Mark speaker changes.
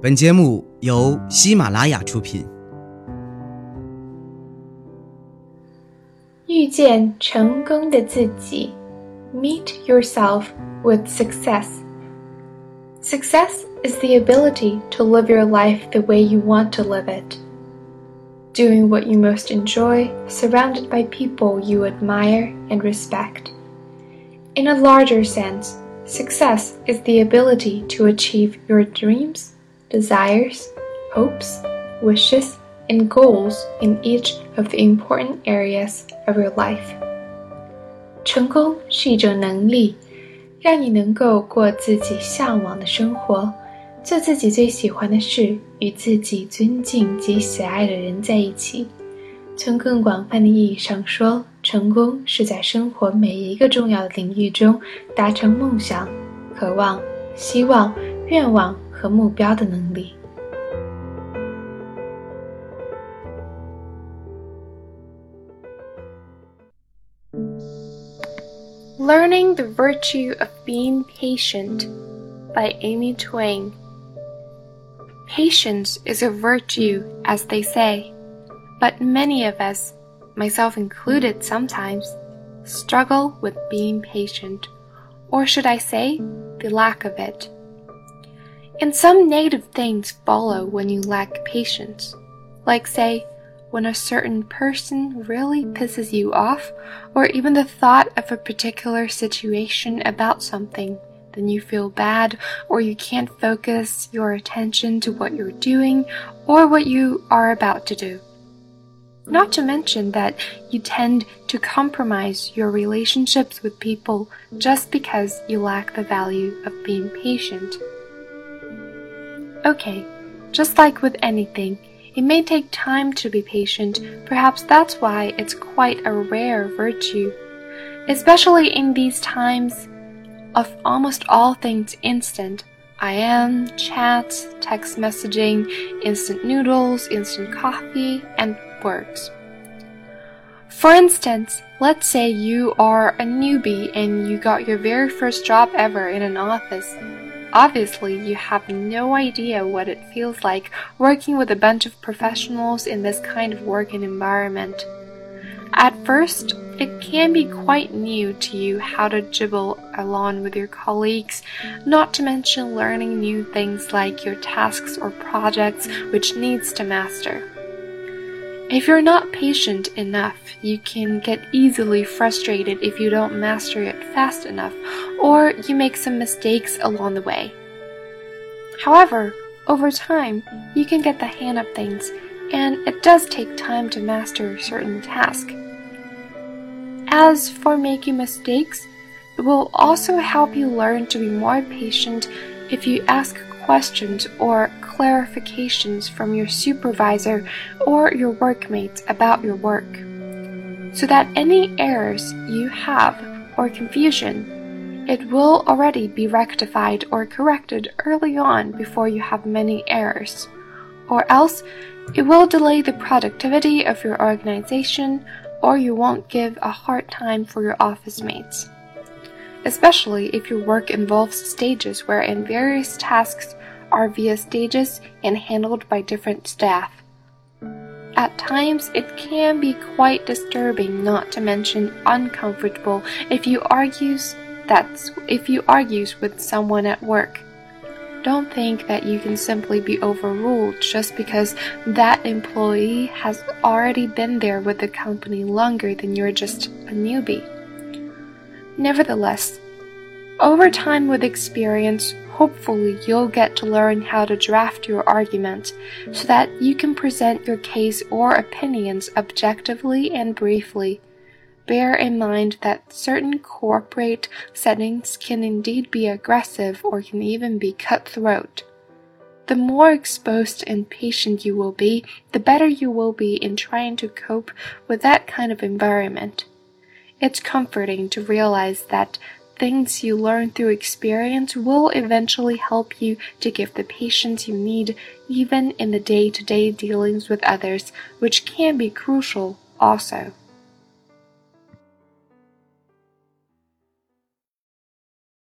Speaker 1: 本节目由喜马拉雅出品。
Speaker 2: 遇见成功的自己，Meet yourself with success. Success is the ability to live your life the way you want to live it. Doing what you most enjoy, surrounded by people you admire and respect. In a larger sense, success is the ability to achieve your dreams desires, hopes, wishes, and goals in each of the important areas of your life. 成功是一种能力，让你能够过自己向往的生活，做自己最喜欢的事，与自己尊敬及喜爱的人在一起。从更广泛的意义上说，成功是在生活每一个重要的领域中达成梦想、渴望、希望、愿望。和目标的能力。Learning the Virtue of Being Patient by Amy Twain. Patience is a virtue, as they say, but many of us, myself included sometimes, struggle with being patient, or should I say, the lack of it. And some negative things follow when you lack patience. Like, say, when a certain person really pisses you off, or even the thought of a particular situation about something, then you feel bad, or you can't focus your attention to what you're doing or what you are about to do. Not to mention that you tend to compromise your relationships with people just because you lack the value of being patient. Okay, just like with anything, it may take time to be patient. Perhaps that's why it's quite a rare virtue. Especially in these times of almost all things instant. IM, chats, text messaging, instant noodles, instant coffee, and works. For instance, let's say you are a newbie and you got your very first job ever in an office. Obviously, you have no idea what it feels like working with a bunch of professionals in this kind of working environment. At first, it can be quite new to you how to jibble along with your colleagues, not to mention learning new things like your tasks or projects which needs to master. If you're not patient enough, you can get easily frustrated if you don't master it fast enough, or you make some mistakes along the way. However, over time, you can get the hang of things, and it does take time to master certain task. As for making mistakes, it will also help you learn to be more patient if you ask questions or clarifications from your supervisor or your workmates about your work, so that any errors you have or confusion, it will already be rectified or corrected early on before you have many errors, or else it will delay the productivity of your organization or you won't give a hard time for your office mates. Especially if your work involves stages wherein various tasks are via stages and handled by different staff. At times, it can be quite disturbing, not to mention uncomfortable, if you argues that's if you argues with someone at work. Don't think that you can simply be overruled just because that employee has already been there with the company longer than you're just a newbie. Nevertheless, over time with experience, hopefully you'll get to learn how to draft your argument so that you can present your case or opinions objectively and briefly. Bear in mind that certain corporate settings can indeed be aggressive or can even be cutthroat. The more exposed and patient you will be, the better you will be in trying to cope with that kind of environment. It's comforting to realize that things you learn through experience will eventually help you to give the patience you need even in the day to day dealings with others, which can be crucial also.